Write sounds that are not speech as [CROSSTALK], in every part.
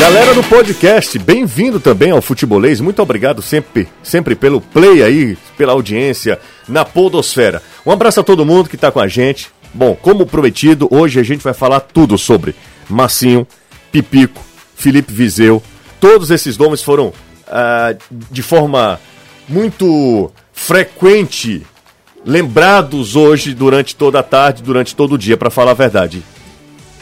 Galera do podcast, bem-vindo também ao Futebolês. Muito obrigado sempre, sempre pelo play aí, pela audiência na Podosfera. Um abraço a todo mundo que está com a gente. Bom, como prometido, hoje a gente vai falar tudo sobre Massinho, Pipico, Felipe Viseu. Todos esses nomes foram ah, de forma muito frequente lembrados hoje durante toda a tarde, durante todo o dia, para falar a verdade.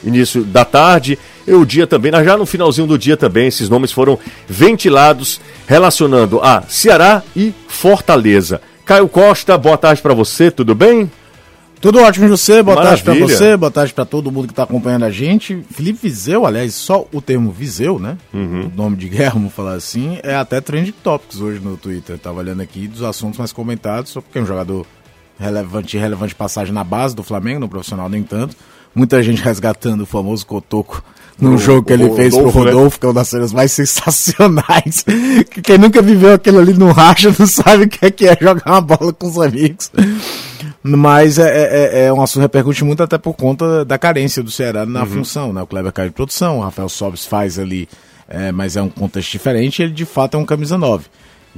Início da tarde e o dia também, já no finalzinho do dia também, esses nomes foram ventilados relacionando a Ceará e Fortaleza. Caio Costa, boa tarde para você, tudo bem? Tudo ótimo, José. Boa Maravilha. tarde para você, boa tarde para todo mundo que está acompanhando a gente. Felipe Viseu, aliás, só o termo Viseu, né? Uhum. O nome de guerra, vamos falar assim, é até trending topics hoje no Twitter. Eu tava olhando aqui dos assuntos mais comentados, só porque é um jogador relevante relevante passagem na base do Flamengo, no profissional nem tanto. Muita gente resgatando o famoso cotoco num o, jogo que ele fez Rodolfo, pro Rodolfo, né? que é uma das cenas mais [LAUGHS] sensacionais. que quem nunca viveu aquilo ali no racha [LAUGHS] não sabe o que é, que é jogar uma bola com os amigos. Mas é, é, é, é um assunto que repercute muito até por conta da carência do Ceará na uhum. função, né? O Kleber cai de produção, o Rafael Sobes faz ali, é, mas é um contexto diferente ele de fato é um camisa 9.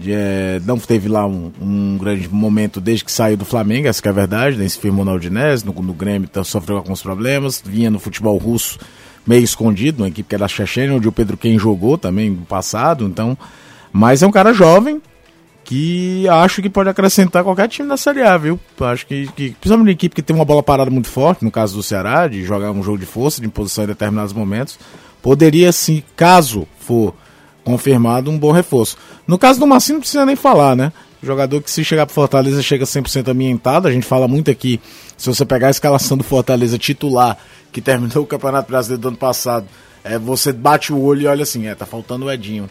É, não teve lá um, um, grande momento desde que saiu do Flamengo, essa é a verdade, né? se firmou na Udinese, no, no Grêmio então, sofreu alguns problemas, vinha no futebol russo meio escondido, uma equipe que era a Chechênia, onde o Pedro Quem jogou também no passado, então, mas é um cara jovem, que acho que pode acrescentar qualquer time da Série A, viu? Acho que, que principalmente uma equipe que tem uma bola parada muito forte, no caso do Ceará, de jogar um jogo de força, de imposição em determinados momentos, poderia sim, caso for confirmado, um bom reforço. No caso do Massinho não precisa nem falar, né? Jogador que se chegar pro Fortaleza chega 100% ambientado, a gente fala muito aqui, se você pegar a escalação do Fortaleza titular, que terminou o Campeonato Brasileiro do ano passado, é, você bate o olho e olha assim, é, tá faltando o Edinho.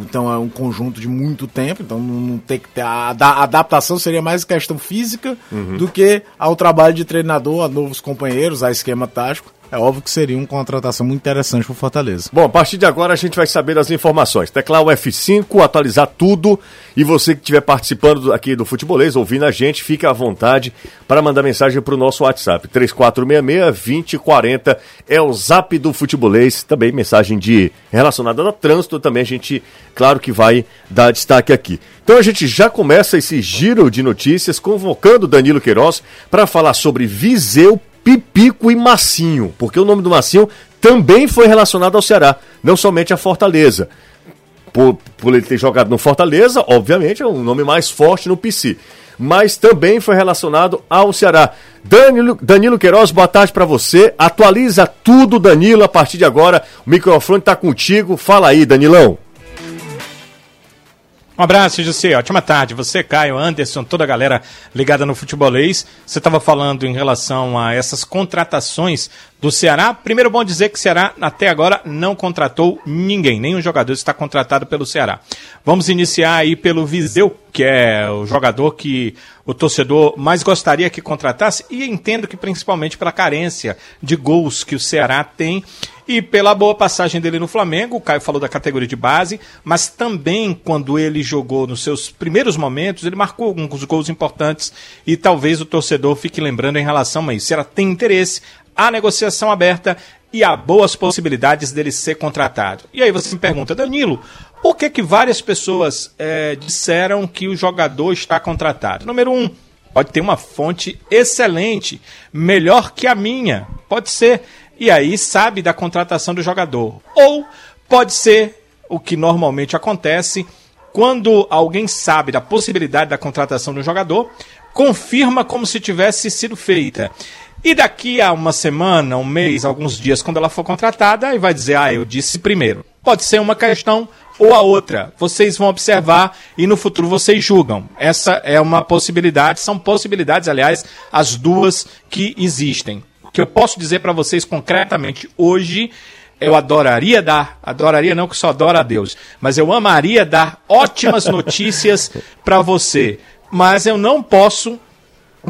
Então é um conjunto de muito tempo, então não tem que ter. A, a adaptação seria mais questão física uhum. do que ao trabalho de treinador, a novos companheiros, a esquema tático. É óbvio que seria uma contratação muito interessante para o Fortaleza. Bom, a partir de agora a gente vai saber das informações. Teclar o F5, atualizar tudo. E você que estiver participando aqui do Futebolês, ouvindo a gente, fique à vontade para mandar mensagem para o nosso WhatsApp. 3466-2040 é o zap do Futebolês. Também mensagem de relacionada a trânsito. Também a gente, claro que vai dar destaque aqui. Então a gente já começa esse giro de notícias convocando Danilo Queiroz para falar sobre Viseu Pipico e Massinho, porque o nome do Massinho também foi relacionado ao Ceará, não somente a Fortaleza. Por, por ele ter jogado no Fortaleza, obviamente é um nome mais forte no PC. Mas também foi relacionado ao Ceará. Danilo, Danilo Queiroz, boa tarde para você. Atualiza tudo, Danilo, a partir de agora. O microfone está contigo. Fala aí, Danilão. Um abraço, José. Ótima tarde. Você, Caio, Anderson, toda a galera ligada no futebolês. Você estava falando em relação a essas contratações do Ceará. Primeiro, bom dizer que o Ceará até agora não contratou ninguém, nenhum jogador está contratado pelo Ceará. Vamos iniciar aí pelo Viseu, que é o jogador que o torcedor mais gostaria que contratasse e entendo que principalmente pela carência de gols que o Ceará tem e pela boa passagem dele no Flamengo, o Caio falou da categoria de base, mas também quando ele jogou nos seus primeiros momentos, ele marcou alguns gols importantes e talvez o torcedor fique lembrando em relação a isso. Ela tem interesse, a negociação aberta e há boas possibilidades dele ser contratado. E aí você me pergunta, Danilo, por que, que várias pessoas é, disseram que o jogador está contratado? Número um, pode ter uma fonte excelente, melhor que a minha. Pode ser e aí sabe da contratação do jogador. Ou pode ser o que normalmente acontece quando alguém sabe da possibilidade da contratação do jogador, confirma como se tivesse sido feita. E daqui a uma semana, um mês, alguns dias, quando ela for contratada, aí vai dizer, ah, eu disse primeiro. Pode ser uma questão ou a outra. Vocês vão observar e no futuro vocês julgam. Essa é uma possibilidade, são possibilidades, aliás, as duas que existem que eu posso dizer para vocês concretamente hoje, eu adoraria dar, adoraria não que só adora a Deus, mas eu amaria dar ótimas [LAUGHS] notícias para você, mas eu não posso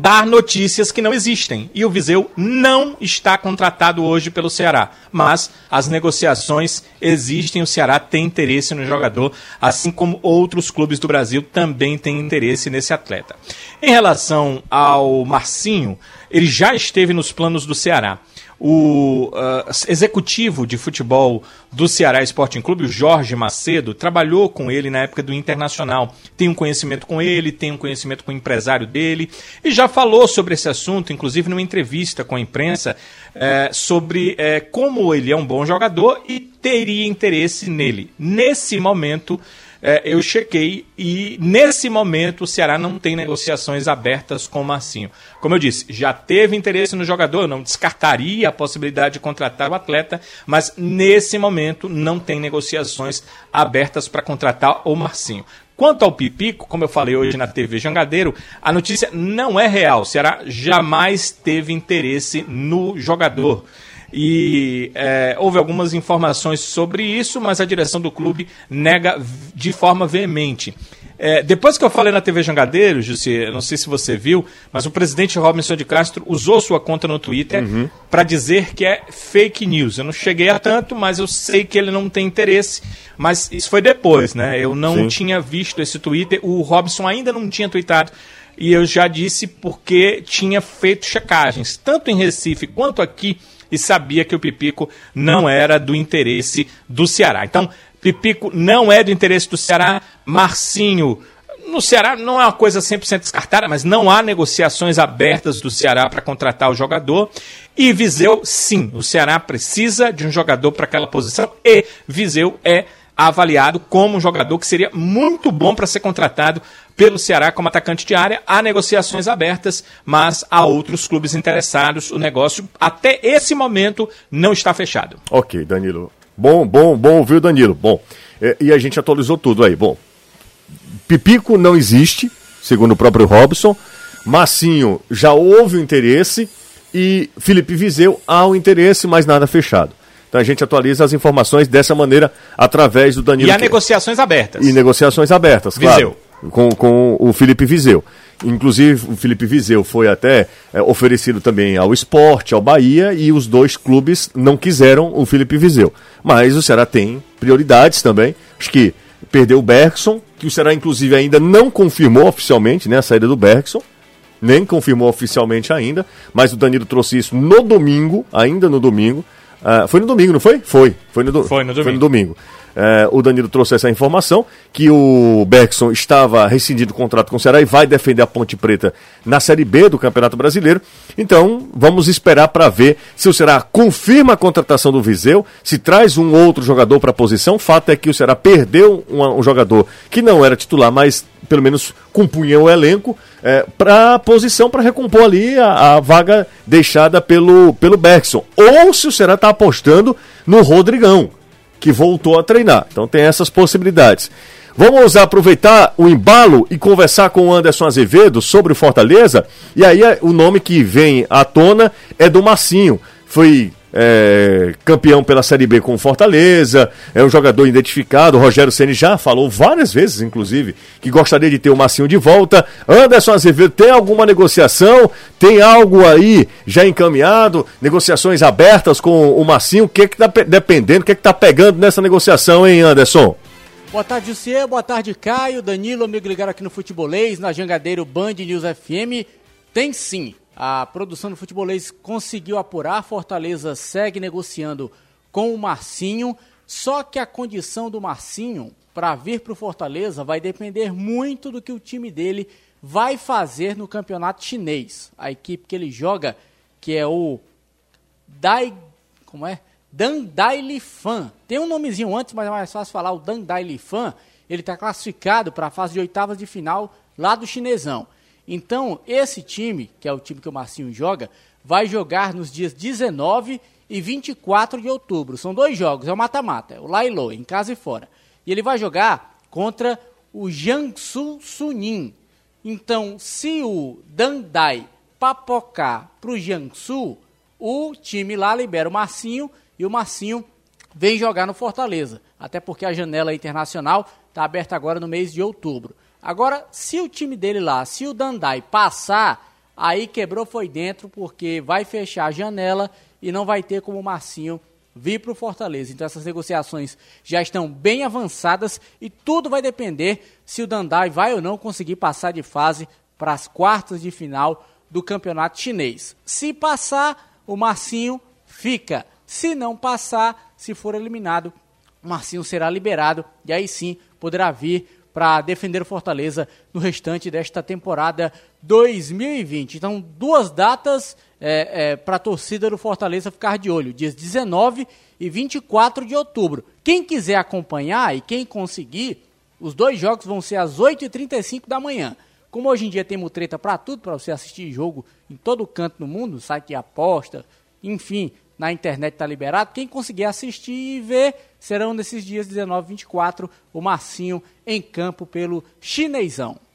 dar notícias que não existem. E o Viseu não está contratado hoje pelo Ceará. Mas as negociações existem, o Ceará tem interesse no jogador, assim como outros clubes do Brasil também têm interesse nesse atleta. Em relação ao Marcinho, ele já esteve nos planos do Ceará. O uh, executivo de futebol do Ceará Sporting Clube, o Jorge Macedo, trabalhou com ele na época do Internacional. Tem um conhecimento com ele, tem um conhecimento com o empresário dele e já falou sobre esse assunto, inclusive numa entrevista com a imprensa, é, sobre é, como ele é um bom jogador e teria interesse nele. Nesse momento, é, eu chequei e nesse momento o Ceará não tem negociações abertas com o Marcinho. Como eu disse, já teve interesse no jogador, não descartaria a possibilidade de contratar o atleta, mas nesse momento não tem negociações abertas para contratar o Marcinho. Quanto ao Pipico, como eu falei hoje na TV Jangadeiro, a notícia não é real. O Ceará jamais teve interesse no jogador. E é, houve algumas informações sobre isso, mas a direção do clube nega de forma veemente. É, depois que eu falei na TV Jangadeiro, Jussi, não sei se você viu, mas o presidente Robinson de Castro usou sua conta no Twitter uhum. para dizer que é fake news. Eu não cheguei a tanto, mas eu sei que ele não tem interesse. Mas isso foi depois, né? Eu não Sim. tinha visto esse Twitter. O Robson ainda não tinha tweetado. E eu já disse porque tinha feito checagens, tanto em Recife quanto aqui e sabia que o Pipico não era do interesse do Ceará. Então, Pipico não é do interesse do Ceará, Marcinho. No Ceará não é uma coisa 100% descartada, mas não há negociações abertas do Ceará para contratar o jogador. E Viseu, sim, o Ceará precisa de um jogador para aquela posição e Viseu é avaliado como um jogador que seria muito bom para ser contratado pelo Ceará como atacante de área. Há negociações abertas, mas há outros clubes interessados. O negócio, até esse momento, não está fechado. Ok, Danilo. Bom, bom, bom ouvir Danilo. Bom, é, e a gente atualizou tudo aí. Bom, Pipico não existe, segundo o próprio Robson. Massinho já houve o interesse e Felipe Viseu há o interesse, mas nada fechado. Então a gente atualiza as informações dessa maneira através do Danilo. E há negociações abertas. E negociações abertas, claro. Com, com o Felipe Viseu. Inclusive, o Felipe Viseu foi até é, oferecido também ao esporte, ao Bahia, e os dois clubes não quiseram o Felipe Viseu. Mas o Ceará tem prioridades também. Acho que perdeu o Bergson, que o Ceará, inclusive, ainda não confirmou oficialmente né, a saída do Bergson. Nem confirmou oficialmente ainda, mas o Danilo trouxe isso no domingo, ainda no domingo. Uh, foi no domingo, não foi? Foi. Foi no, do... foi no domingo. Foi no domingo. Uh, o Danilo trouxe essa informação que o Bergson estava rescindindo o contrato com o Ceará e vai defender a Ponte Preta na Série B do Campeonato Brasileiro. Então, vamos esperar para ver se o Ceará confirma a contratação do Viseu, se traz um outro jogador para a posição. Fato é que o Ceará perdeu um, um jogador que não era titular, mas pelo menos compunha o elenco é, para a posição para recompor ali a, a, vaga deixada pelo, pelo Bergson. Ou se o Ceará está apostando no Rodrigão, que voltou a treinar. Então tem essas possibilidades. Vamos aproveitar o embalo e conversar com o Anderson Azevedo sobre o Fortaleza. E aí o nome que vem à tona é do Massinho. Foi é, campeão pela Série B com Fortaleza, é um jogador identificado. O Rogério Ceni já falou várias vezes, inclusive, que gostaria de ter o Massinho de volta. Anderson Azevedo, tem alguma negociação? Tem algo aí já encaminhado? Negociações abertas com o Massinho? O que é que tá dependendo? O que é que tá pegando nessa negociação, hein, Anderson? Boa tarde, Cia. Boa tarde, Caio, Danilo, amigo ligado aqui no Futebolês, na Jangadeiro Band News FM. Tem sim a produção do futebolês conseguiu apurar. Fortaleza segue negociando com o Marcinho. Só que a condição do Marcinho para vir para o Fortaleza vai depender muito do que o time dele vai fazer no campeonato chinês. A equipe que ele joga, que é o Dai, como é? Dandai Fan. Tem um nomezinho antes, mas é mais fácil falar o Dandai Fan. Ele está classificado para a fase de oitavas de final lá do chinesão. Então, esse time, que é o time que o Marcinho joga, vai jogar nos dias 19 e 24 de outubro. São dois jogos, é o mata-mata, é o Lailo, em casa e fora. E ele vai jogar contra o Jiangsu Sunin. Então, se o Dandai papocar para o Jiangsu, o time lá libera o Marcinho e o Marcinho vem jogar no Fortaleza. Até porque a janela internacional está aberta agora no mês de outubro. Agora, se o time dele lá, se o Dandai passar, aí quebrou foi dentro, porque vai fechar a janela e não vai ter como o Marcinho vir para o Fortaleza. Então essas negociações já estão bem avançadas e tudo vai depender se o Dandai vai ou não conseguir passar de fase para as quartas de final do campeonato chinês. Se passar, o Marcinho fica. Se não passar, se for eliminado, Marcinho será liberado e aí sim poderá vir para defender o Fortaleza no restante desta temporada 2020. Então, duas datas é, é, para a torcida do Fortaleza ficar de olho: dias 19 e 24 de outubro. Quem quiser acompanhar e quem conseguir, os dois jogos vão ser às 8h35 da manhã. Como hoje em dia temos treta para tudo, para você assistir jogo em todo canto no mundo, site de aposta, enfim, na internet está liberado. Quem conseguir assistir e ver, serão nesses dias 19 e 24, o Marcinho em campo pelo Chinesão.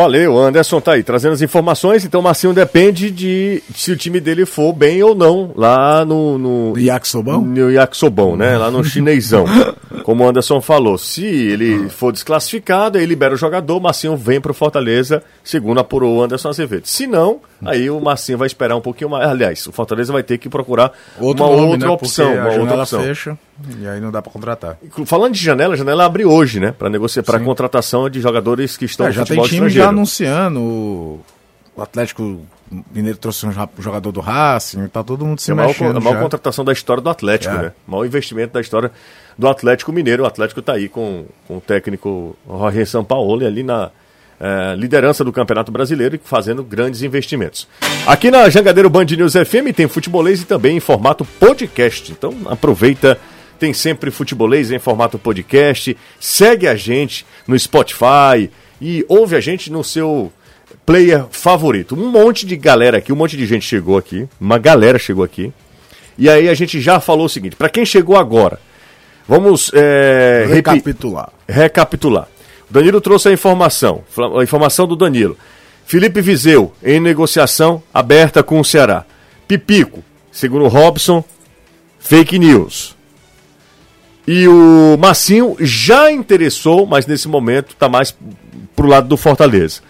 Valeu, Anderson tá aí trazendo as informações. Então, o Marcinho depende de se o time dele for bem ou não lá no. No Yakisobão? No Yakisobão, né? Lá no chinesão. [LAUGHS] como o Anderson falou. Se ele for desclassificado, aí libera o jogador, o Marcinho vem pro Fortaleza, segundo apurou o Anderson Azevedo. Se não, aí o Marcinho vai esperar um pouquinho mais. Aliás, o Fortaleza vai ter que procurar Outro uma nome, outra né? opção. Uma outra opção. fecha. E aí não dá para contratar. Falando de janela, a janela abre hoje, né? Para negociar, para contratação de jogadores que estão é, já tem time já anunciando. O Atlético Mineiro trouxe um jogador do Racing, tá todo mundo se é mexendo. A maior contratação da história do Atlético, é. né? O maior investimento da história do Atlético Mineiro. O Atlético está aí com, com o técnico Jorge Sampaoli ali na é, liderança do Campeonato Brasileiro e fazendo grandes investimentos. Aqui na Jangadeiro Band News FM tem futebolês e também em formato podcast. Então aproveita tem sempre futebolês em formato podcast. Segue a gente no Spotify e ouve a gente no seu player favorito. Um monte de galera aqui, um monte de gente chegou aqui, uma galera chegou aqui. E aí a gente já falou o seguinte: para quem chegou agora, vamos é, recapitular. Recapitular. O Danilo trouxe a informação, a informação do Danilo. Felipe Viseu em negociação aberta com o Ceará. Pipico, segundo Robson, fake news. E o Massinho já interessou, mas nesse momento está mais pro lado do Fortaleza.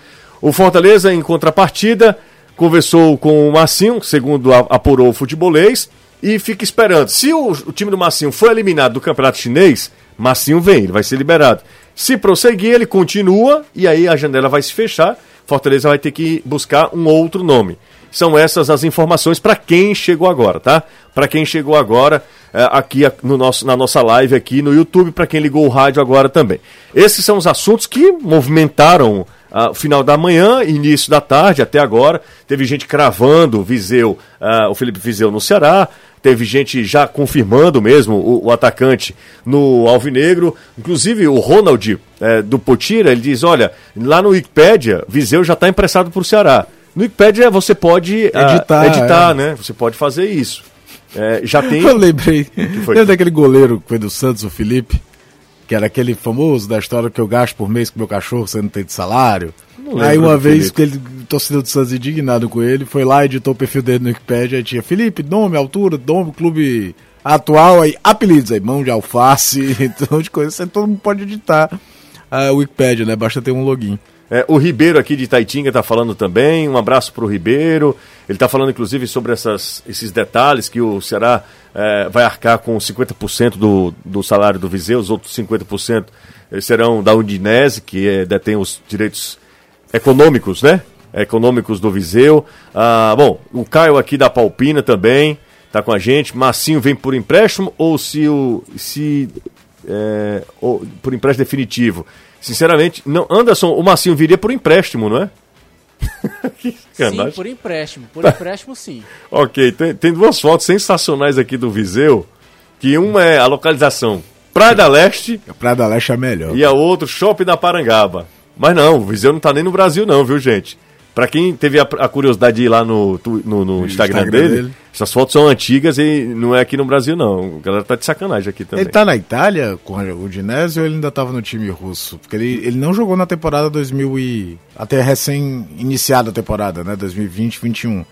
O Fortaleza, em contrapartida, conversou com o Massinho, segundo apurou o futebolês, e fica esperando. Se o, o, time do Massinho for eliminado do campeonato chinês, Massinho vem, ele vai ser liberado. Se prosseguir, ele continua e aí a janela vai se fechar. Fortaleza vai ter que buscar um outro nome. São essas as informações para quem chegou agora, tá? Para quem chegou agora aqui no nosso, na nossa live aqui no YouTube, para quem ligou o rádio agora também. Esses são os assuntos que movimentaram uh, final da manhã, início da tarde, até agora. Teve gente cravando Viseu, uh, o Felipe Viseu no Ceará. Teve gente já confirmando mesmo o, o atacante no Alvinegro. Inclusive o Ronald é, do Potira, ele diz: olha, lá no Wikipedia, Viseu já está emprestado para o Ceará. No Wikipedia você pode editar, uh, editar é. né? Você pode fazer isso. É, já [LAUGHS] tem. Eu lembrei. Lembra daquele goleiro que foi do Santos, o Felipe? Que era aquele famoso da história que eu gasto por mês com meu cachorro, você não tem de salário. Aí uma vez que ele, torcedor do Santos indignado com ele, foi lá, editou o perfil dele no Wikipedia, aí tinha Felipe, nome, altura, nome, clube atual, aí apelidos, aí mão de alface, [LAUGHS] então de coisa, você todo mundo pode editar a Wikipedia, né? Basta ter um login. É, o Ribeiro aqui de Taitinga está falando também. Um abraço para o Ribeiro. Ele está falando, inclusive, sobre essas, esses detalhes que o Ceará é, vai arcar com 50% do, do salário do Viseu, os outros 50% serão da Udinese, que é, detém os direitos econômicos, né? Econômicos do Viseu. Ah, bom, o Caio aqui da Palpina também está com a gente. Massinho vem por empréstimo ou se o. Se, é, ou, por empréstimo definitivo? Sinceramente, não, Anderson, o Massinho viria por empréstimo, não é? [LAUGHS] sim, por empréstimo. Por empréstimo, sim. [LAUGHS] ok, tem, tem duas fotos sensacionais aqui do Viseu, que uma é a localização Praia da Leste. A Praia da Leste é melhor. E a outra, Shopping da Parangaba. Mas não, o Viseu não tá nem no Brasil não, viu, gente? Para quem teve a, a, curiosidade de ir lá no, no, no Instagram, Instagram dele, dele, essas fotos são antigas e não é aqui no Brasil, não. A galera tá de sacanagem aqui também. Ele tá na Itália com o Udinese ou ele ainda tava no time russo? Porque ele, ele não jogou na temporada 2000 e... até recém-iniciada a temporada, né? 2020-21.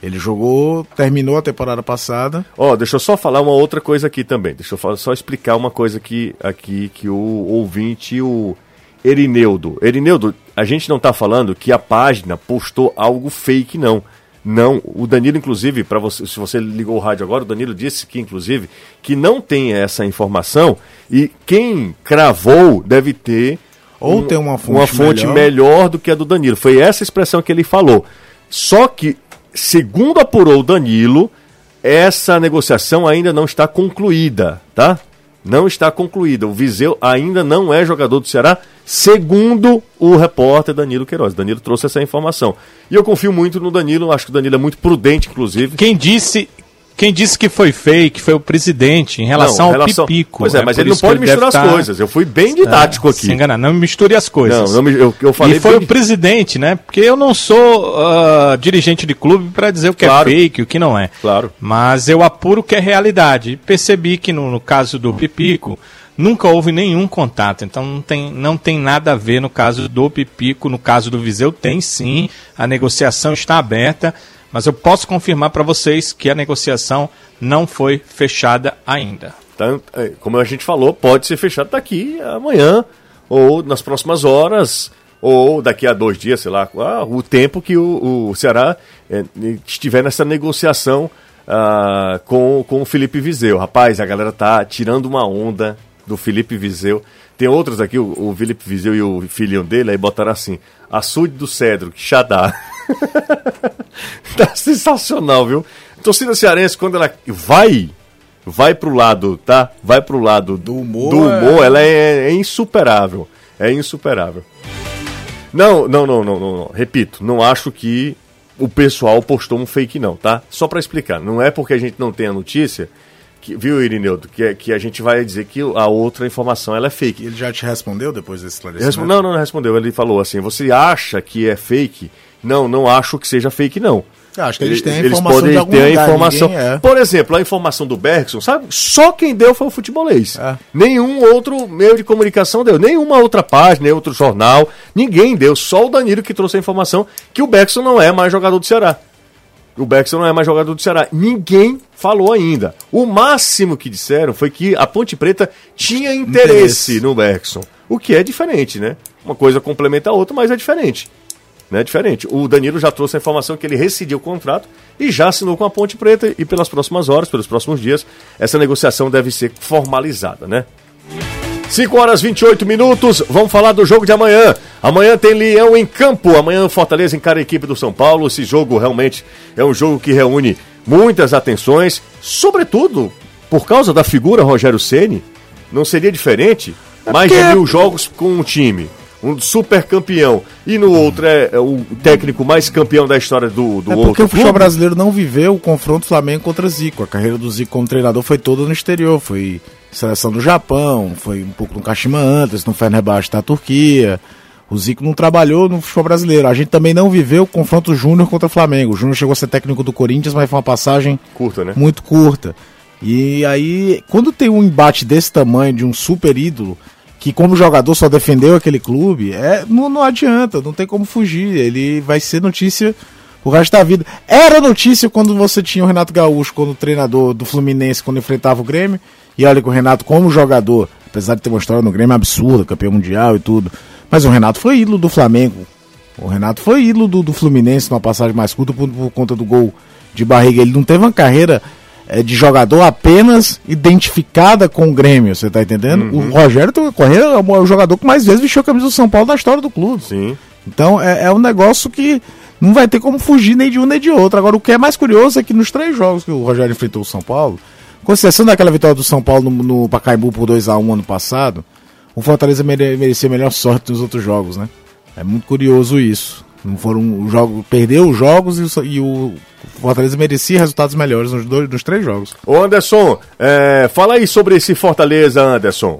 Ele jogou, terminou a temporada passada. Ó, oh, deixa eu só falar uma outra coisa aqui também. Deixa eu só explicar uma coisa aqui, aqui que o ouvinte, o Erineudo. Erineudo, a gente não está falando que a página postou algo fake, não. Não, o Danilo, inclusive, para você, se você ligou o rádio agora, o Danilo disse que, inclusive, que não tem essa informação e quem cravou deve ter ou um, tem uma fonte, uma fonte melhor. melhor do que a do Danilo. Foi essa expressão que ele falou. Só que segundo apurou o Danilo, essa negociação ainda não está concluída, tá? Não está concluída. O Viseu ainda não é jogador do Ceará, segundo o repórter Danilo Queiroz. Danilo trouxe essa informação. E eu confio muito no Danilo, acho que o Danilo é muito prudente, inclusive. Quem disse, quem disse que foi fake foi o presidente em relação, não, relação... ao Pipico. Pois é, né? mas ele não pode misturar as tá... coisas. Eu fui bem didático é, aqui. Se engana, não misture as coisas. Não, não eu, eu falei e foi bem... o presidente, né? Porque eu não sou uh, dirigente de clube para dizer o que é claro. é fake, o que não é. Claro. Mas eu apuro o que é realidade. Percebi que no, no caso do Pipico nunca houve nenhum contato. Então não tem, não tem nada a ver no caso do Pipico, no caso do Viseu tem sim, a negociação está aberta. Mas eu posso confirmar para vocês que a negociação não foi fechada ainda. É, como a gente falou, pode ser fechado daqui amanhã ou nas próximas horas ou daqui a dois dias, sei lá, ah, o tempo que o, o Ceará é, estiver nessa negociação ah, com, com o Felipe Viseu. Rapaz, a galera tá tirando uma onda do Felipe Viseu. Tem outros aqui, o, o Felipe Viseu e o filhinho dele, aí botaram assim, açude do cedro, que xadá. [LAUGHS] [LAUGHS] tá sensacional, viu? Torcida cearense, quando ela vai, vai pro lado, tá? Vai pro lado do humor, do humor é... ela é, é, insuperável. É insuperável. Não, não, não, não, não, não. Repito, não acho que o pessoal postou um fake, não, tá? Só para explicar. Não é porque a gente não tem a notícia que, viu, Irineudo, que, que a gente vai dizer que a outra informação ela é fake. Ele já te respondeu depois desse esclarecimento? Não, não, não respondeu. Ele falou assim: você acha que é fake? Não, não acho que seja fake, não. Eu acho que eles têm a informação eles podem ter lugar, a informação. É. Por exemplo, a informação do Bergson, sabe? Só quem deu foi o futebolês. É. Nenhum outro meio de comunicação deu. Nenhuma outra página, nenhum outro jornal. Ninguém deu. Só o Danilo que trouxe a informação que o Bergson não é mais jogador do Ceará. O Bergson não é mais jogador do Ceará. Ninguém falou ainda. O máximo que disseram foi que a Ponte Preta tinha interesse, interesse. no Bergson. O que é diferente, né? Uma coisa complementa a outra, mas é diferente né, diferente. O Danilo já trouxe a informação que ele rescindiu o contrato e já assinou com a Ponte Preta e pelas próximas horas, pelos próximos dias, essa negociação deve ser formalizada, né? 5 horas 28 minutos, vamos falar do jogo de amanhã. Amanhã tem Leão em campo, amanhã Fortaleza encara a equipe do São Paulo. Esse jogo realmente é um jogo que reúne muitas atenções, sobretudo por causa da figura Rogério Ceni. Não seria diferente? É Mais de mil jogos com um time um super campeão, e no outro é, é, o técnico mais campeão da história do, do é outro. Porque o futebol brasileiro não viveu o confronto Flamengo contra Zico. A carreira do Zico como treinador foi toda no exterior. Foi seleção do Japão, foi um pouco no Kashima antes, no Fenerbahçe da Turquia. O Zico não trabalhou no futebol brasileiro. A gente também não viveu o confronto Júnior contra o Flamengo. O Júnior chegou a ser técnico do Corinthians, mas foi uma passagem curta, né? muito curta. E aí, quando tem um embate desse tamanho, de um super ídolo, que como jogador só defendeu aquele clube, é, não, não adianta, não tem como fugir. Ele vai ser notícia o resto da vida. Era notícia quando você tinha o Renato Gaúcho como treinador do Fluminense quando enfrentava o Grêmio. E olha que o Renato, como jogador, apesar de ter uma história no Grêmio absurda, campeão mundial e tudo, mas o Renato foi ídolo do Flamengo. O Renato foi ídolo do, do Fluminense numa passagem mais curta por, por conta do gol de barriga. Ele não teve uma carreira de jogador apenas identificada com o Grêmio, você tá entendendo? Uhum. O Rogério Correia é o jogador que mais vezes vestiu a camisa do São Paulo da história do clube. Sim. Então é, é um negócio que não vai ter como fugir nem de um nem de outro. Agora, o que é mais curioso é que nos três jogos que o Rogério enfrentou o São Paulo, com exceção daquela vitória do São Paulo no, no Pacaembu por 2 a 1 ano passado, o Fortaleza mere, merecia melhor sorte nos outros jogos, né? É muito curioso isso. Não foram jogos, perdeu os jogos e, e o Fortaleza merecia resultados melhores nos, dois, nos três jogos. Ô Anderson, é, fala aí sobre esse Fortaleza, Anderson.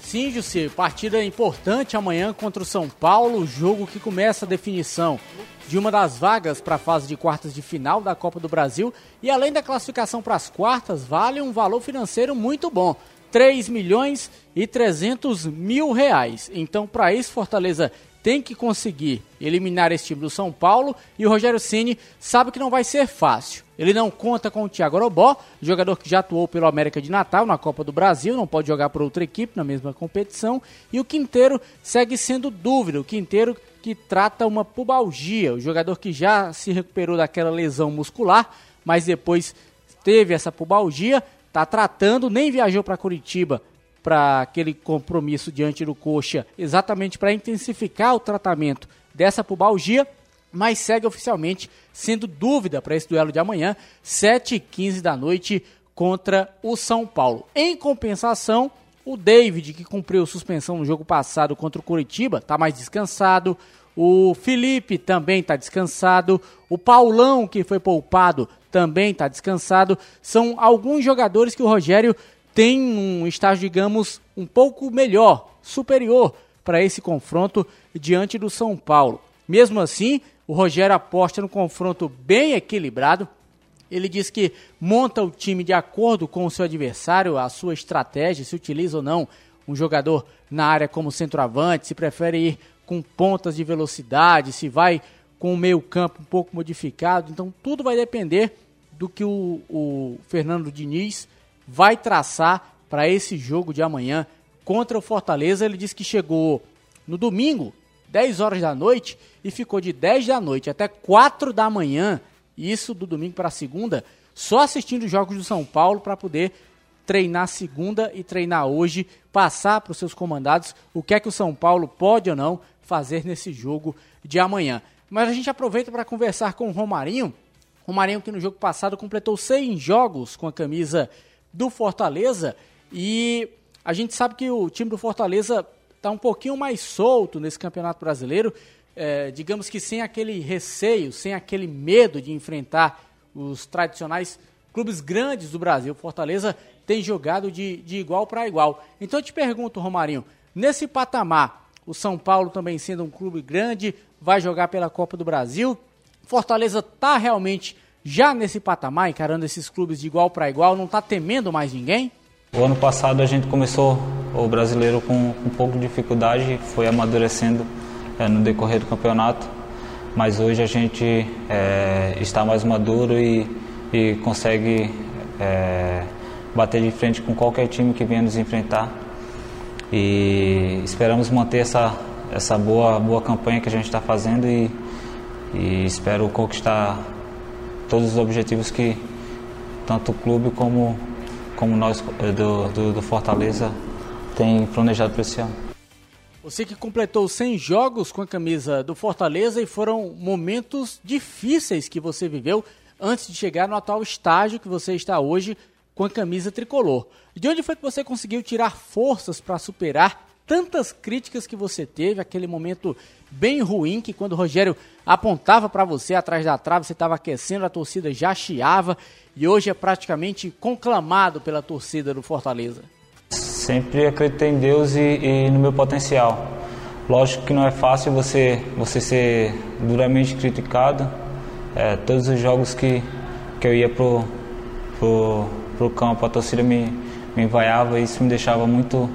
Sim, Jussi, partida importante amanhã contra o São Paulo, jogo que começa a definição de uma das vagas para a fase de quartas de final da Copa do Brasil e além da classificação para as quartas, vale um valor financeiro muito bom. 3 milhões e 300 mil reais. Então, para isso, Fortaleza tem que conseguir eliminar esse time do São Paulo e o Rogério Ceni sabe que não vai ser fácil. Ele não conta com o Thiago Robó, jogador que já atuou pelo América de Natal na Copa do Brasil, não pode jogar por outra equipe na mesma competição. E o Quinteiro segue sendo dúvida. O Quinteiro que trata uma pubalgia, o jogador que já se recuperou daquela lesão muscular, mas depois teve essa pubalgia, está tratando, nem viajou para Curitiba para aquele compromisso diante do Coxa, exatamente para intensificar o tratamento dessa pubalgia. mas segue oficialmente sendo dúvida para esse duelo de amanhã, 7h15 da noite, contra o São Paulo. Em compensação, o David, que cumpriu suspensão no jogo passado contra o Curitiba, está mais descansado. O Felipe também está descansado. O Paulão, que foi poupado, também está descansado. São alguns jogadores que o Rogério tem um estágio, digamos, um pouco melhor, superior para esse confronto diante do São Paulo. Mesmo assim, o Rogério aposta no confronto bem equilibrado. Ele diz que monta o time de acordo com o seu adversário, a sua estratégia, se utiliza ou não um jogador na área como centroavante, se prefere ir com pontas de velocidade, se vai com o meio campo um pouco modificado. Então tudo vai depender do que o, o Fernando Diniz vai traçar para esse jogo de amanhã contra o Fortaleza. Ele disse que chegou no domingo, 10 horas da noite, e ficou de 10 da noite até 4 da manhã, isso do domingo para segunda, só assistindo os jogos do São Paulo para poder treinar segunda e treinar hoje, passar para os seus comandados o que é que o São Paulo pode ou não fazer nesse jogo de amanhã. Mas a gente aproveita para conversar com o Romarinho. Romarinho que no jogo passado completou 100 jogos com a camisa do Fortaleza e a gente sabe que o time do Fortaleza está um pouquinho mais solto nesse Campeonato Brasileiro, é, digamos que sem aquele receio, sem aquele medo de enfrentar os tradicionais clubes grandes do Brasil. Fortaleza tem jogado de, de igual para igual. Então eu te pergunto, Romarinho, nesse patamar, o São Paulo também sendo um clube grande, vai jogar pela Copa do Brasil. Fortaleza está realmente já nesse patamar, encarando esses clubes de igual para igual, não está temendo mais ninguém? O ano passado a gente começou o brasileiro com um pouco de dificuldade, foi amadurecendo é, no decorrer do campeonato, mas hoje a gente é, está mais maduro e, e consegue é, bater de frente com qualquer time que venha nos enfrentar. E esperamos manter essa, essa boa, boa campanha que a gente está fazendo e, e espero conquistar todos os objetivos que tanto o clube como, como nós eh, do, do, do Fortaleza tem planejado para esse ano. Você que completou 100 jogos com a camisa do Fortaleza e foram momentos difíceis que você viveu antes de chegar no atual estágio que você está hoje com a camisa tricolor. De onde foi que você conseguiu tirar forças para superar tantas críticas que você teve, aquele momento bem ruim que quando o Rogério apontava para você atrás da trave, você estava aquecendo, a torcida já chiava e hoje é praticamente conclamado pela torcida do Fortaleza? Sempre acreditei em Deus e, e no meu potencial. Lógico que não é fácil você, você ser duramente criticado. É, todos os jogos que, que eu ia pro, pro, pro campo, a torcida me, me envaiava e isso me deixava muito,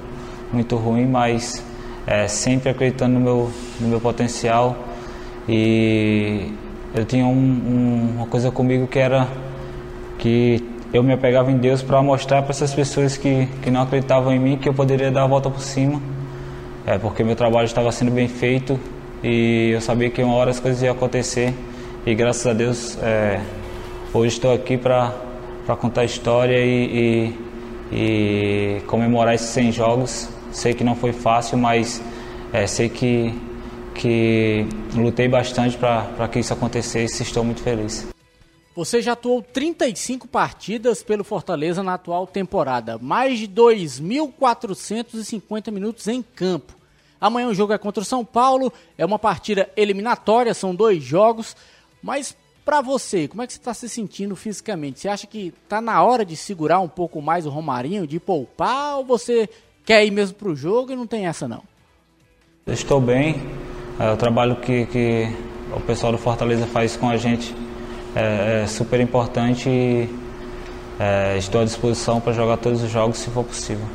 muito ruim, mas é, sempre acreditando no meu, no meu potencial. E eu tinha um, um, uma coisa comigo que era que eu me apegava em Deus para mostrar para essas pessoas que, que não acreditavam em mim que eu poderia dar a volta por cima, é, porque meu trabalho estava sendo bem feito e eu sabia que uma hora as coisas iam acontecer. E graças a Deus é, hoje estou aqui para contar a história e, e, e comemorar esses 100 jogos Sei que não foi fácil, mas é, sei que, que lutei bastante para que isso acontecesse e estou muito feliz. Você já atuou 35 partidas pelo Fortaleza na atual temporada, mais de 2.450 minutos em campo. Amanhã o jogo é contra o São Paulo, é uma partida eliminatória, são dois jogos, mas para você, como é que você está se sentindo fisicamente? Você acha que está na hora de segurar um pouco mais o Romarinho, de poupar, ou você quer ir mesmo para o jogo e não tem essa não. Estou bem, é, o trabalho que, que o pessoal do Fortaleza faz com a gente é, é super importante e é, estou à disposição para jogar todos os jogos se for possível.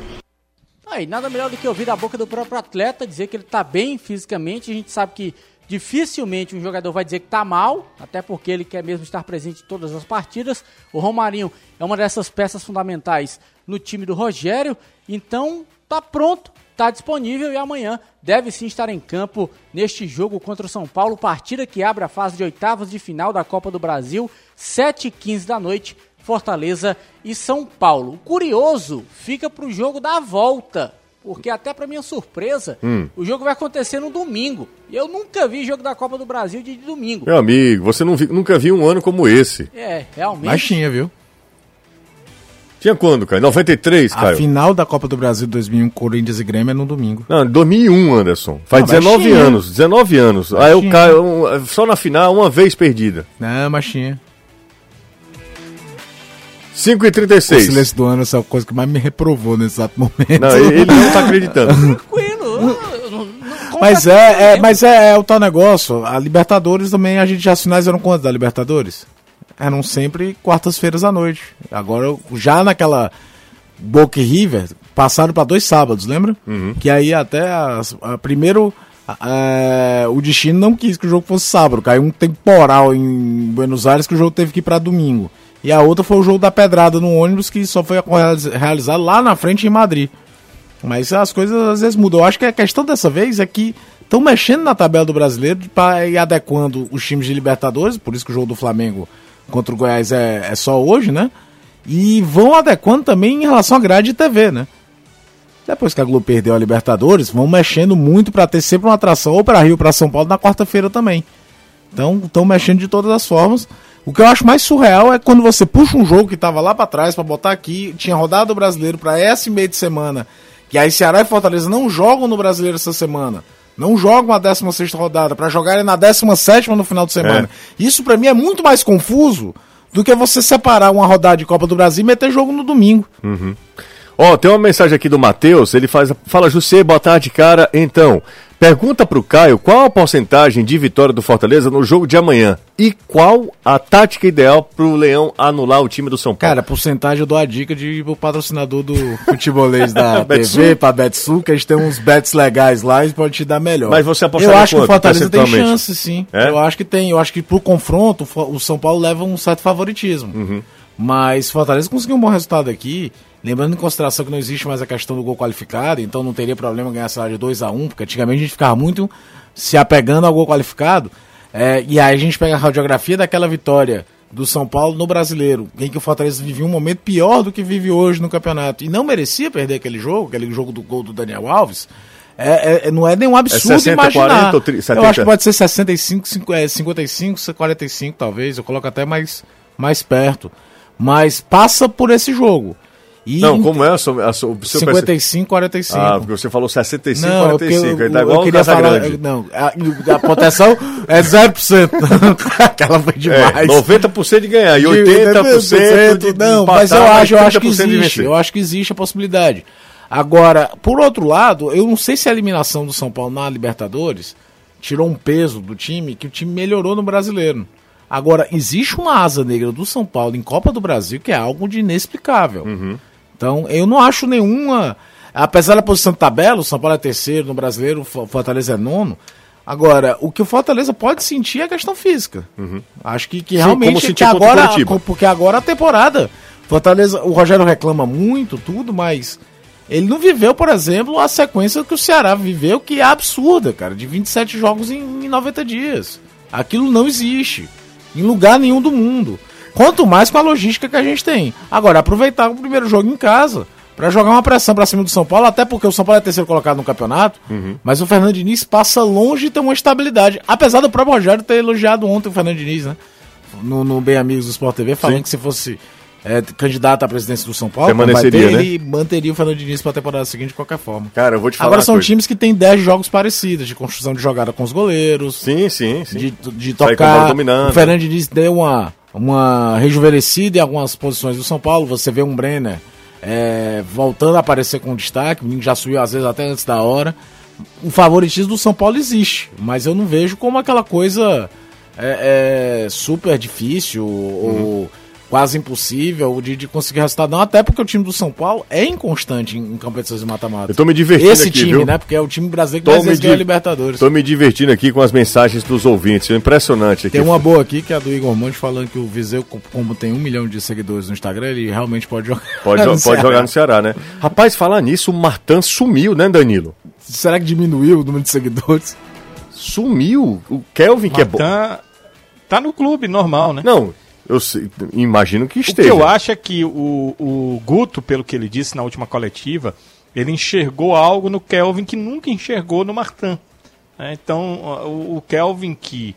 Aí, nada melhor do que ouvir da boca do próprio atleta dizer que ele está bem fisicamente. A gente sabe que dificilmente um jogador vai dizer que está mal, até porque ele quer mesmo estar presente em todas as partidas. O Romarinho é uma dessas peças fundamentais no time do Rogério, então está pronto, está disponível e amanhã deve sim estar em campo neste jogo contra o São Paulo, partida que abre a fase de oitavas de final da Copa do Brasil, 7h15 da noite, Fortaleza e São Paulo. O curioso fica para o jogo da volta Porque até para minha surpresa, hum. o jogo vai acontecer no domingo. E eu nunca vi jogo da Copa do Brasil de domingo. Meu amigo, você vi, nunca viu um ano como esse. É, realmente. Mas tinha, viu? Tinha quando, cara? 93, cara. A final da Copa do Brasil 2001, Corinthians e Grêmio é no domingo. Não, 2001, Anderson. Faz Não, 19 anos. 19 anos. Aí o cara, um, só na final, uma vez perdida. Não, mas tinha. 5 e 36 O silêncio do ano é a coisa que mais me reprovou nesse exato momento. Não, ele não tá acreditando. [LAUGHS] Tranquilo. mas é, é, mas é, é, o tal negócio. A Libertadores também, a gente já finais eram quantos da Libertadores? Eram sempre quartas-feiras à noite. Agora, já naquela Boca River, passaram para dois sábados, lembra? Uhum. Que aí até a, a primeiro a, o destino não quis que o jogo fosse sábado. Caiu um temporal em Buenos Aires que o jogo teve que ir para domingo. E a outra foi o jogo da pedrada no ônibus que só foi realizado lá na frente em Madrid. Mas as coisas às vezes mudam. Eu acho que a questão dessa vez é que estão mexendo na tabela do brasileiro para ir adequando os times de Libertadores, por isso que o jogo do Flamengo contra o Goiás é, é só hoje, né? E vão adequando também em relação à grade de TV, né? Depois que a Globo perdeu a Libertadores, vão mexendo muito para ter sempre uma atração ou para Rio para São Paulo na quarta-feira também. Então, estão mexendo de todas as formas. O que eu acho mais surreal é quando você puxa um jogo que estava lá para trás para botar aqui, tinha rodado o brasileiro para esse meio de semana, que aí Ceará e Fortaleza não jogam no brasileiro essa semana. Não jogam a 16 rodada, para jogarem na 17 no final de semana. É. Isso para mim é muito mais confuso do que você separar uma rodada de Copa do Brasil e meter jogo no domingo. Uhum. Ó, oh, tem uma mensagem aqui do Matheus, ele faz, fala, José, boa tarde, cara. Então, pergunta pro Caio qual a porcentagem de vitória do Fortaleza no jogo de amanhã e qual a tática ideal pro Leão anular o time do São Paulo. Cara, porcentagem eu dou a dica de pro patrocinador do futebolês da [LAUGHS] TV, pra Betsul, que a gente tem uns bets legais lá e pode te dar melhor. Mas você aposta Eu acho que o Fortaleza tem chance, sim. É? Eu acho que tem. Eu acho que pro confronto, o São Paulo leva um certo favoritismo. Uhum. Mas Fortaleza conseguiu um bom resultado aqui. Lembrando em consideração que não existe mais a questão do gol qualificado, então não teria problema ganhar essa de 2 a 1 um, porque antigamente a gente ficava muito se apegando ao gol qualificado. É, e aí a gente pega a radiografia daquela vitória do São Paulo no brasileiro, em que o Fortaleza vivia um momento pior do que vive hoje no campeonato. E não merecia perder aquele jogo, aquele jogo do gol do Daniel Alves. É, é, não é nenhum absurdo é 60, imaginar. 40, Eu acho que pode ser 65, 55, 45 talvez. Eu coloco até mais, mais perto. Mas passa por esse jogo. E não, como é a sua, a sua, o seu 55, 45. Ah, porque você falou 65, não, 45. Eu, tá igual eu queria falar, Não, a, a proteção é 0%. [LAUGHS] Aquela foi demais. É, 90% de ganhar e 80% de, de Não, empatar, mas eu acho, eu acho que existe. Eu acho que existe a possibilidade. Agora, por outro lado, eu não sei se a eliminação do São Paulo na Libertadores tirou um peso do time que o time melhorou no brasileiro. Agora, existe uma asa negra do São Paulo em Copa do Brasil que é algo de inexplicável. Uhum. Então, eu não acho nenhuma. Apesar da posição de tabela, o São Paulo é terceiro no brasileiro, o Fortaleza é nono. Agora, o que o Fortaleza pode sentir é a questão física. Uhum. Acho que, que Sim, realmente que agora, porque agora a temporada. Fortaleza, o Rogério reclama muito, tudo, mas ele não viveu, por exemplo, a sequência que o Ceará viveu, que é absurda, cara, de 27 jogos em, em 90 dias. Aquilo não existe em lugar nenhum do mundo. Quanto mais com a logística que a gente tem. Agora, aproveitar o primeiro jogo em casa para jogar uma pressão para cima do São Paulo, até porque o São Paulo é terceiro colocado no campeonato, uhum. mas o Fernando Diniz passa longe de ter uma estabilidade. Apesar do próprio Rogério ter elogiado ontem o Fernando Diniz, né? No, no Bem Amigos do Sport TV, falando Sim. que se fosse é, candidato à presidência do São Paulo, Permaneceria, né? ele manteria o Fernando Diniz para a temporada seguinte de qualquer forma. Cara, eu vou te falar. Agora são coisa. times que têm 10 jogos parecidos, de construção de jogada com os goleiros. Sim, sim, sim. De, de tocar. O Fernando Diniz deu uma, uma rejuvenescida em algumas posições do São Paulo. Você vê um Brenner é, voltando a aparecer com destaque, o menino já subiu às vezes até antes da hora. O favoritismo do São Paulo existe, mas eu não vejo como aquela coisa é, é super difícil uhum. ou quase impossível de, de conseguir resultado, não. Até porque o time do São Paulo é inconstante em, em competições de mata-mata. Eu tô me divertindo Esse aqui, time, viu? né? Porque é o time brasileiro que mais vezes ganha Libertadores. Tô me divertindo aqui com as mensagens dos ouvintes. É impressionante aqui. Tem uma boa aqui, que é a do Igor Monte, falando que o Viseu, como tem um milhão de seguidores no Instagram, ele realmente pode jogar [LAUGHS] Pode, no pode jogar no Ceará, né? Rapaz, falar nisso, o Martan sumiu, né, Danilo? Será que diminuiu o número de seguidores? Sumiu. O Kelvin, Martin que é bom. Tá no clube, normal, né? Não, eu sei, imagino que esteja. O que eu acho é que o, o Guto, pelo que ele disse na última coletiva, ele enxergou algo no Kelvin que nunca enxergou no Martin. É, então, o, o Kelvin que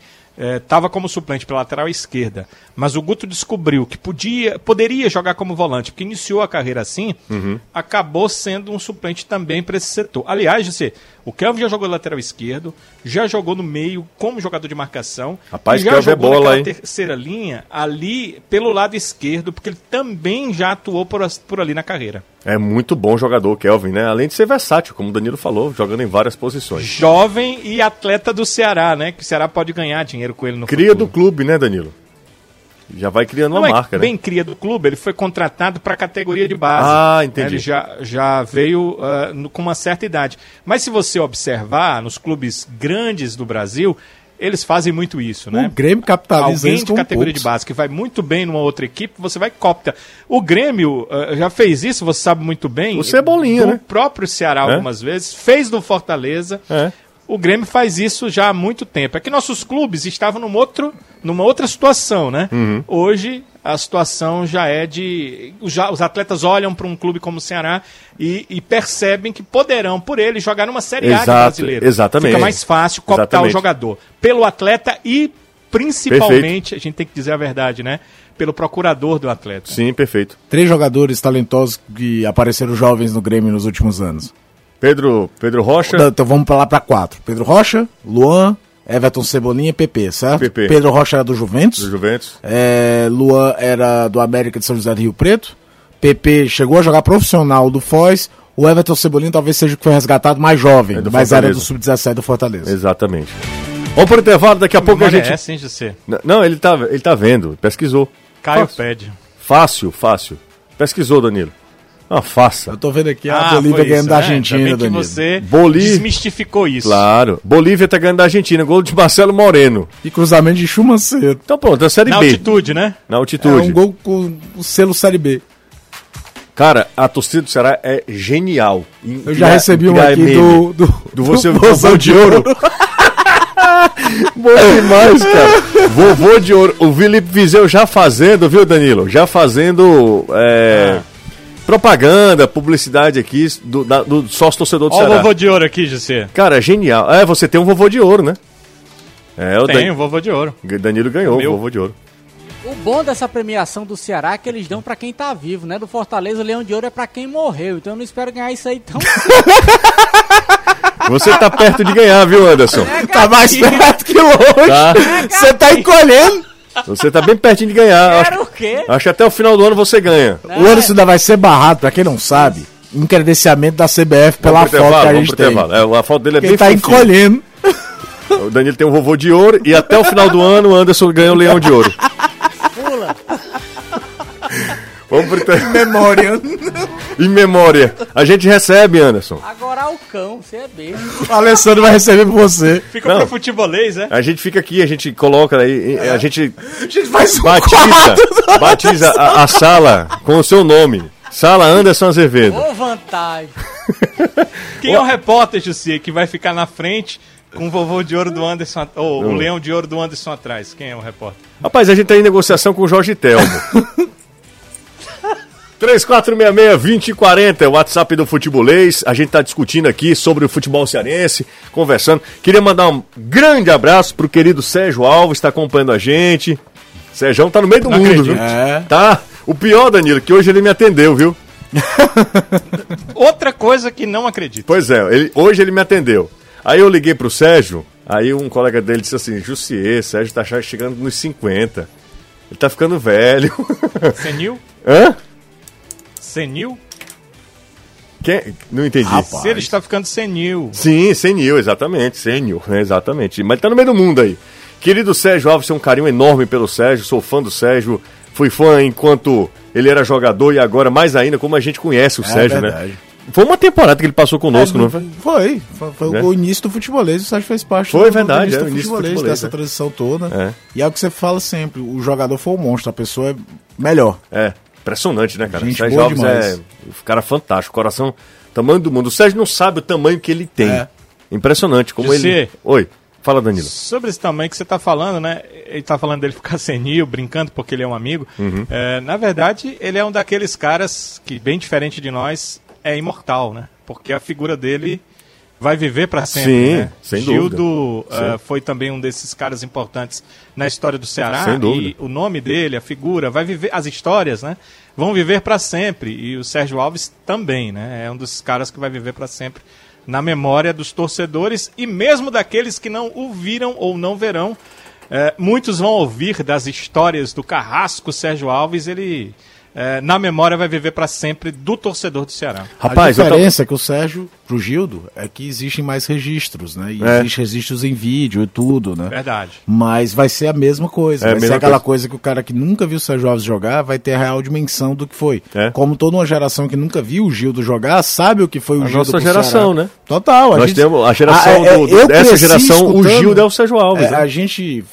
estava é, como suplente pela lateral esquerda, mas o Guto descobriu que podia, poderia jogar como volante, porque iniciou a carreira assim, uhum. acabou sendo um suplente também para esse setor. Aliás, você, o Kelvin já jogou lateral esquerdo, já jogou no meio como jogador de marcação, Rapaz, já Kelvin é jogou é bola, naquela terceira linha ali pelo lado esquerdo, porque ele também já atuou por, por ali na carreira. É muito bom jogador, Kelvin, né? Além de ser versátil, como o Danilo falou, jogando em várias posições. Jovem e atleta do Ceará, né? Que o Ceará pode ganhar dinheiro com ele no Cria futuro. do clube, né, Danilo? Já vai criando uma Não é marca, é né? bem cria do clube, ele foi contratado para a categoria de base. Ah, entendi. Ele já, já veio uh, no, com uma certa idade. Mas se você observar nos clubes grandes do Brasil, eles fazem muito isso, né? O Grêmio capitaliza Alguém de categoria poucos. de base que vai muito bem numa outra equipe, você vai copta. O Grêmio uh, já fez isso, você sabe muito bem. O Cebolinha, do né? próprio Ceará é? algumas vezes, fez do Fortaleza. É. O Grêmio faz isso já há muito tempo. É que nossos clubes estavam num outro, numa outra situação, né? Uhum. Hoje a situação já é de. Já, os atletas olham para um clube como o Ceará e, e, percebem que poderão, por ele, jogar numa Série Exato, A brasileira. Exatamente. Fica mais fácil cooptar exatamente. o jogador. Pelo atleta e, principalmente, perfeito. a gente tem que dizer a verdade, né? Pelo procurador do atleta. Sim, perfeito. Três jogadores talentosos que apareceram jovens no Grêmio nos últimos anos. Pedro, Pedro Rocha. Então vamos para lá para quatro. Pedro Rocha, Luan, Everton Cebolinha e PP, certo? PP. Pedro Rocha era do Juventus. Do Juventus. É, Luan era do América de São José do Rio Preto. PP chegou a jogar profissional do Foz. O Everton Cebolinha talvez seja o que foi resgatado mais jovem, É do mas Fortaleza. era do Sub-17 do Fortaleza. Exatamente. Vamos para o intervalo, daqui a pouco a Memória gente. É hein, José? Não, ele tá, ele tá vendo, pesquisou. Caio Fácil. pede. Fácil, fácil. Pesquisou, Danilo. Ah, faça. Eu tô vendo aqui a Ah, Bolívia ganhando isso, da né? Argentina, que Danilo. você Bolívia- desmistificou isso. Claro. Bolívia tá ganhando da Argentina. Gol de Marcelo Moreno. E cruzamento de Chumanceiro. Então pronto, é a Série Na B. altitude, né? Na É altitude. um gol com o selo Série B. Cara, a torcida do Ceará é genial. Em Eu já recebi um aqui do, do, Do você do vovô de ouro. [LAUGHS] Bom demais, cara. Vovô de ouro. O Felipe Vizeu já fazendo, viu, Danilo? Já fazendo é, propaganda, publicidade aqui do, da- do sócio torcedor do Olha o Ceará. vovô de ouro aqui, José. Cara, genial. É, você tem um vovô de ouro, né? É, o Tem Dan- o vovô de ouro. Danilo ganhou Meu. o vovô de ouro. O bom dessa premiação do Ceará é que eles dão pra quem tá vivo, né? Do Fortaleza, o Leão de Ouro é pra quem morreu. Então eu não espero ganhar isso aí tão [LAUGHS] Você tá perto de ganhar, viu, Anderson? Tá mais perto que longe. Tá? Você tá encolhendo. Você tá bem pertinho de ganhar. Quero Acho, o quê? acho que até o final do ano você ganha. O Anderson ainda vai ser barrado, pra quem não sabe, em credenciamento da CBF pela foto que a vamos gente tem. intervalo. É, a foto dele é Ele bem tá fofinha. encolhendo. [LAUGHS] O Danilo tem um vovô de ouro e até o final do ano o Anderson ganha o leão de ouro. Pula. Vamos pro [LAUGHS] Memória. [LAUGHS] em memória. A gente recebe, Anderson. Agora o cão, você é besta. O Alessandro vai receber por você. Fica Não. pro futebolês, né? A gente fica aqui, a gente coloca aí, a gente A gente faz um batiza, batiza a, a sala com o seu nome. Sala Anderson Azevedo. Ô, vantagem. Quem é o repórter, José, que vai ficar na frente com o vovô de ouro do Anderson, ou o leão de ouro do Anderson atrás? Quem é o repórter? Rapaz, a gente tá em negociação com o Jorge Telmo. [LAUGHS] 3466-2040 é o WhatsApp do Futebolês. A gente tá discutindo aqui sobre o futebol cearense, conversando. Queria mandar um grande abraço pro querido Sérgio Alves, tá acompanhando a gente. Sérgio tá no meio do Não mundo, acredito. viu? É. Tá. O pior, Danilo, que hoje ele me atendeu, viu? [LAUGHS] Outra coisa que não acredito. Pois é, ele- hoje ele me atendeu. Aí eu liguei pro Sérgio, aí um colega dele disse assim: Jussier, Sérgio tá chegando nos 50. Ele tá ficando velho. Senil? [LAUGHS] Hã? Senil? Quem? Não entendi. Rapaz. Se ele está ficando senil. Sim, senil, exatamente, senil, né, exatamente. Mas ele tá no meio do mundo aí. Querido Sérgio Alves, tem um carinho enorme pelo Sérgio, sou fã do Sérgio. Fui fã enquanto ele era jogador e agora mais ainda como a gente conhece o Sérgio, né? verdade. Foi uma temporada que ele passou conosco, É, não foi? Foi. Foi, foi Né? o início do futebolês, o Sérgio fez parte Foi do, verdade, do início é, do o início do futebolês, futebolês, dessa é. transição toda. É. E é o que você fala sempre, o jogador foi o monstro, a pessoa é melhor. É, impressionante, né, cara? Gente Sérgio Alves demais. é um cara fantástico, coração, tamanho do mundo. O Sérgio não sabe o tamanho que ele tem. É. Impressionante, como José. ele... Oi, fala Danilo. Sobre esse tamanho que você está falando, né? Ele está falando dele ficar [LAUGHS] senil, brincando porque ele é um amigo. Uhum. É, na verdade, ele é um daqueles caras que, bem diferente de nós, é imortal, né? Porque a figura dele vai viver para sempre. Sim, né? sem Gildo dúvida. uh, foi também um desses caras importantes na história do Ceará. Sem dúvida. E o nome dele, a figura, vai viver, as histórias, né? Vão viver para sempre. E o Sérgio Alves também, né? É um dos caras que vai viver para sempre na memória dos torcedores e mesmo daqueles que não o viram ou não verão. É, muitos vão ouvir das histórias do carrasco Sérgio Alves, ele é, na memória vai viver para sempre do torcedor do Ceará. Rapaz, a diferença tô... é que o Sérgio, pro Gildo, é que existem mais registros, né? E é. Existem registros em vídeo e tudo, né? Verdade. Mas vai ser a mesma coisa. É vai ser aquela coisa. coisa. que o cara que nunca viu o Sérgio Alves jogar vai ter a real dimensão do que foi. É. Como toda uma geração que nunca viu o Gildo jogar, sabe o que foi o a Gildo nossa geração, Ceará. né? Total. A Nós gente... temos a geração ah, é, do, dessa geração, o Gildo é o Sérgio Alves. É, né? A gente,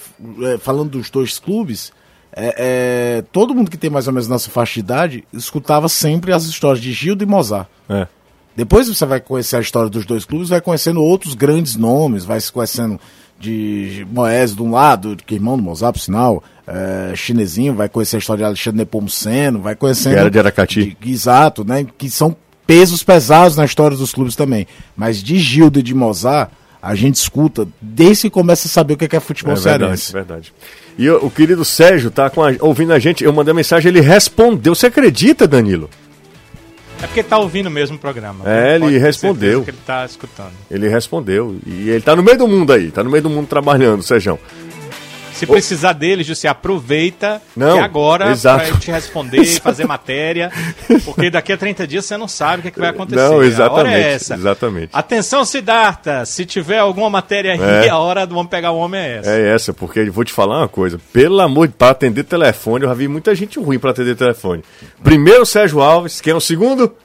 é, falando dos dois clubes é, é, todo mundo que tem mais ou menos nossa faixa de idade escutava sempre as histórias de Gildo e Mozart. É. Depois você vai conhecer a história dos dois clubes, vai conhecendo outros grandes nomes, vai se conhecendo de Moés de um lado, que é irmão do Mozart, por sinal, é, chinesinho, vai conhecer a história de Alexandre Nepomuceno, vai conhecendo... Que era de Aracati. De, exato, né? Que são pesos pesados na história dos clubes também. Mas de Gildo e de Mozart, a gente escuta desde que começa a saber o que é futebol é verdade, cearense. verdade. E o, o querido Sérgio tá a, ouvindo a gente. Eu mandei mensagem, ele respondeu. Você acredita, Danilo? É porque tá ouvindo mesmo o programa. É, ele respondeu. Ele tá escutando. Ele respondeu. E ele tá no meio do mundo aí, tá no meio do mundo trabalhando, Sérgio. Se precisar dele, José, aproveita não, que agora exato. pra te responder [LAUGHS] e fazer matéria. Porque daqui a 30 dias você não sabe o que, é que vai acontecer. Não, exatamente. A hora é essa. Exatamente. Atenção, Siddhartha, se tiver alguma matéria aí, é. a hora do Vamos Pegar o Homem é essa. É essa, porque eu vou te falar uma coisa. Pelo amor de para atender telefone, eu já vi muita gente ruim para atender telefone. Primeiro, Sérgio Alves, quem é o segundo?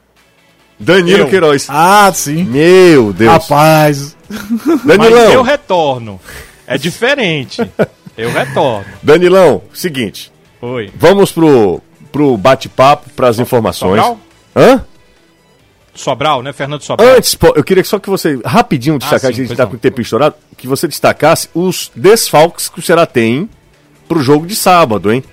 Danilo eu. Queiroz. Ah, sim. Meu Deus. Rapaz. Danilão. Mas eu retorno. É diferente. [LAUGHS] Eu retorno. Danilão, seguinte. Oi. Vamos pro, pro bate-papo, pras informações. Sobral? Hã? Sobral, né? Fernando Sobral. Antes, eu queria só que você, rapidinho, destacar, ah, sim, a gente tá com o tempo estourado, que você destacasse os desfalques que o Ceará tem pro jogo de sábado, hein?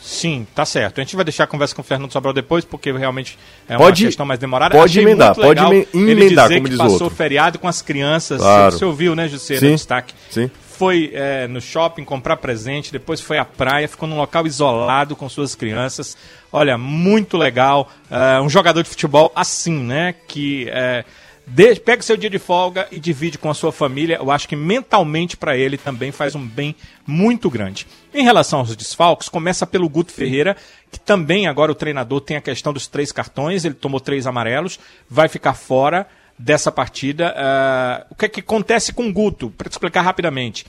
Sim, tá certo. A gente vai deixar a conversa com o Fernando Sobral depois, porque realmente é pode, uma questão mais demorada. Pode Achei emendar, pode emendar, ele dizer como que diz passou outro. feriado com as crianças. Claro. Você ouviu, né, José, sim, destaque? Sim foi é, no shopping comprar presente, depois foi à praia, ficou num local isolado com suas crianças. Olha, muito legal. Uh, um jogador de futebol assim, né? Que é, de, pega seu dia de folga e divide com a sua família. Eu acho que mentalmente para ele também faz um bem muito grande. Em relação aos desfalques, começa pelo Guto Ferreira, que também agora o treinador tem a questão dos três cartões, ele tomou três amarelos, vai ficar fora dessa partida. Uh, o que, é que acontece com o Guto? Para explicar rapidamente.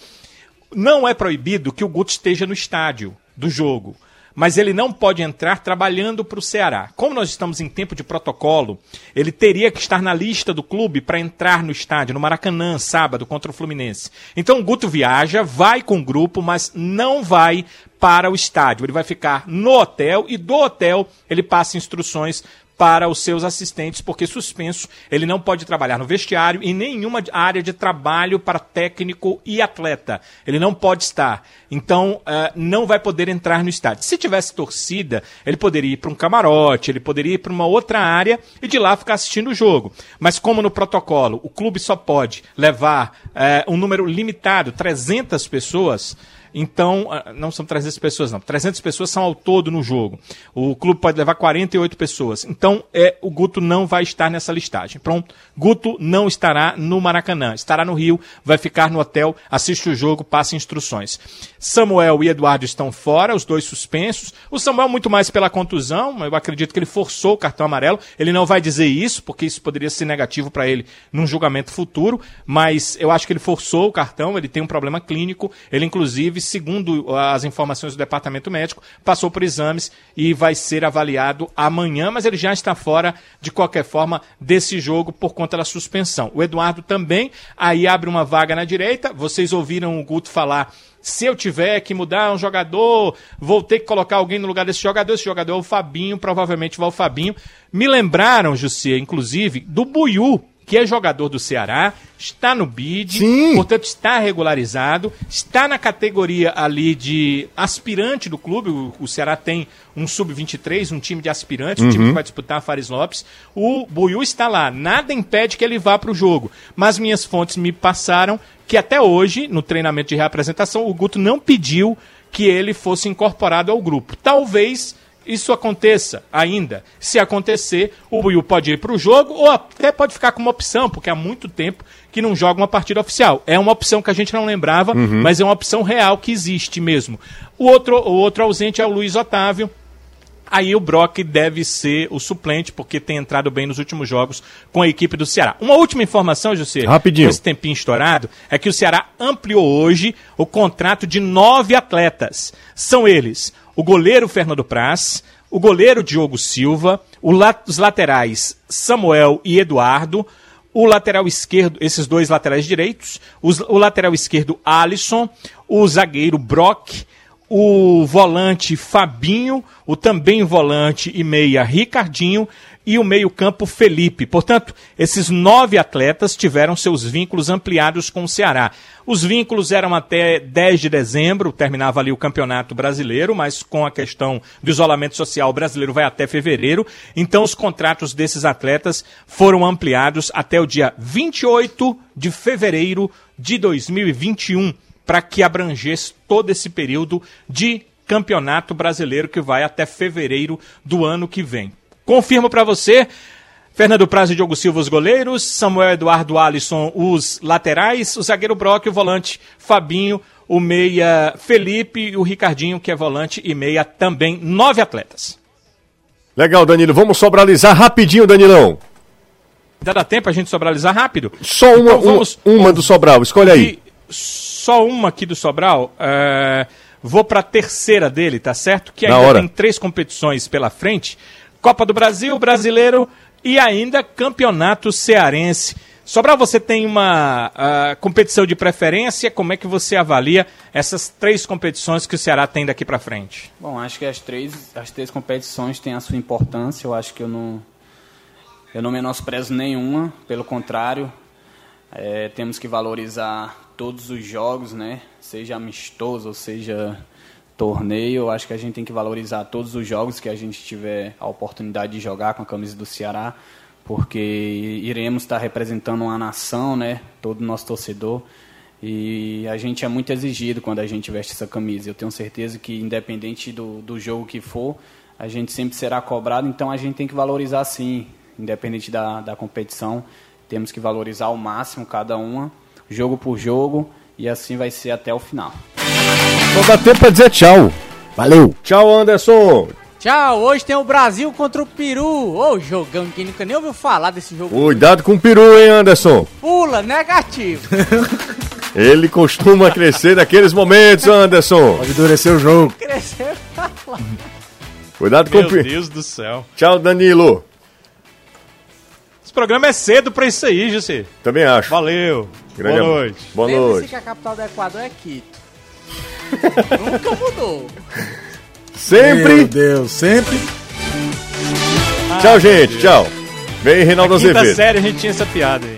Não é proibido que o Guto esteja no estádio do jogo, mas ele não pode entrar trabalhando para o Ceará. Como nós estamos em tempo de protocolo, ele teria que estar na lista do clube para entrar no estádio, no Maracanã, sábado, contra o Fluminense. Então o Guto viaja, vai com o grupo, mas não vai para o estádio. Ele vai ficar no hotel e do hotel ele passa instruções para os seus assistentes, porque suspenso ele não pode trabalhar no vestiário e nenhuma área de trabalho para técnico e atleta. Ele não pode estar. Então, uh, não vai poder entrar no estádio. Se tivesse torcida, ele poderia ir para um camarote, ele poderia ir para uma outra área e de lá ficar assistindo o jogo. Mas, como no protocolo, o clube só pode levar uh, um número limitado, 300 pessoas. Então, ah, não são 300 pessoas, não. 300 pessoas são ao todo no jogo. O clube pode levar 48 pessoas. Então, é, o Guto não vai estar nessa listagem. Pronto. Guto não estará no Maracanã. Estará no Rio, vai ficar no hotel, assiste o jogo, passa instruções. Samuel e Eduardo estão fora, os dois suspensos. O Samuel muito mais pela contusão, eu acredito que ele forçou o cartão amarelo. Ele não vai dizer isso, porque isso poderia ser negativo para ele num julgamento futuro, mas eu acho que ele forçou o cartão, ele tem um problema clínico, ele inclusive segundo as informações do departamento médico, passou por exames e vai ser avaliado amanhã, mas ele já está fora, de qualquer forma, desse jogo por conta da suspensão. O Eduardo também, aí abre uma vaga na direita. Vocês ouviram o Guto falar se eu tiver que mudar um jogador, vou ter que colocar alguém no lugar desse jogador. Esse jogador é o Fabinho, provavelmente vai o Fabinho. Me lembraram, Jussia, inclusive, do Buiu, que é jogador do Ceará, está no BID, Sim. portanto está regularizado, está na categoria ali de aspirante do clube. O, o Ceará tem um sub-23, um time de aspirantes, uhum. um time que vai disputar a Fares Lopes. O Buiu está lá, nada impede que ele vá para o jogo. Mas minhas fontes me passaram que até hoje, no treinamento de reapresentação, o Guto não pediu que ele fosse incorporado ao grupo. Talvez isso aconteça ainda. Se acontecer, o Buiu pode ir para o jogo ou até pode ficar como opção, porque há muito tempo que não joga uma partida oficial. É uma opção que a gente não lembrava, uhum. mas é uma opção real que existe mesmo. O outro, o outro ausente é o Luiz Otávio. Aí o Brock deve ser o suplente, porque tem entrado bem nos últimos jogos com a equipe do Ceará. Uma última informação, José, Rapidinho. com esse tempinho estourado, é que o Ceará ampliou hoje o contrato de nove atletas. São eles o goleiro Fernando Praz, o goleiro Diogo Silva, os laterais Samuel e Eduardo, o lateral esquerdo, esses dois laterais direitos, os, o lateral esquerdo Alisson, o zagueiro Brock, o volante Fabinho, o também volante e meia Ricardinho e o meio-campo Felipe. Portanto, esses nove atletas tiveram seus vínculos ampliados com o Ceará. Os vínculos eram até 10 de dezembro, terminava ali o Campeonato Brasileiro, mas com a questão do isolamento social, brasileiro vai até fevereiro. Então, os contratos desses atletas foram ampliados até o dia 28 de fevereiro de 2021, para que abrangesse todo esse período de Campeonato Brasileiro que vai até fevereiro do ano que vem. Confirmo para você. Fernando Praz e Diogo Silva, os goleiros. Samuel Eduardo Alisson, os laterais. O zagueiro Brock, o volante Fabinho. O meia Felipe e o Ricardinho, que é volante e meia também. Nove atletas. Legal, Danilo. Vamos sobralizar rapidinho, Danilão. Ainda dá tempo a gente sobralizar rápido? Só uma, então, vamos, uma, uma do Sobral. Escolhe aí. Só uma aqui do Sobral. É, vou para a terceira dele, tá certo? Que ainda tem três competições pela frente. Copa do Brasil, Brasileiro e ainda Campeonato Cearense. Sobral, você tem uma uh, competição de preferência? Como é que você avalia essas três competições que o Ceará tem daqui para frente? Bom, acho que as três, as três competições têm a sua importância. Eu acho que eu não, eu não menosprezo nenhuma. Pelo contrário, é, temos que valorizar todos os jogos, né? Seja amistoso ou seja torneio, acho que a gente tem que valorizar todos os jogos que a gente tiver a oportunidade de jogar com a camisa do Ceará, porque iremos estar representando uma nação, né? Todo o nosso torcedor. E a gente é muito exigido quando a gente veste essa camisa. Eu tenho certeza que, independente do, do jogo que for, a gente sempre será cobrado, então a gente tem que valorizar sim, independente da, da competição. Temos que valorizar ao máximo cada uma, jogo por jogo, e assim vai ser até o final. Só dá tempo pra dizer tchau. Valeu. Tchau, Anderson. Tchau, hoje tem o Brasil contra o Peru. Ô, oh, jogão que nunca nem ouviu falar desse jogo. Cuidado com o Peru, hein, Anderson? Pula, negativo. [LAUGHS] Ele costuma crescer naqueles momentos, Anderson. Pode endurecer o jogo. Crescer Cuidado com o Peru. Meu Deus do céu. Tchau, Danilo. Esse programa é cedo pra isso aí, José. Também acho. Valeu. Grande Boa noite. Boa noite. que a capital do Equador é Quito. Nunca mudou. Sempre. Meu Deus, sempre. Tchau, gente. Tchau. Vem, Reinaldo Azevedo. sério a gente tinha essa piada aí.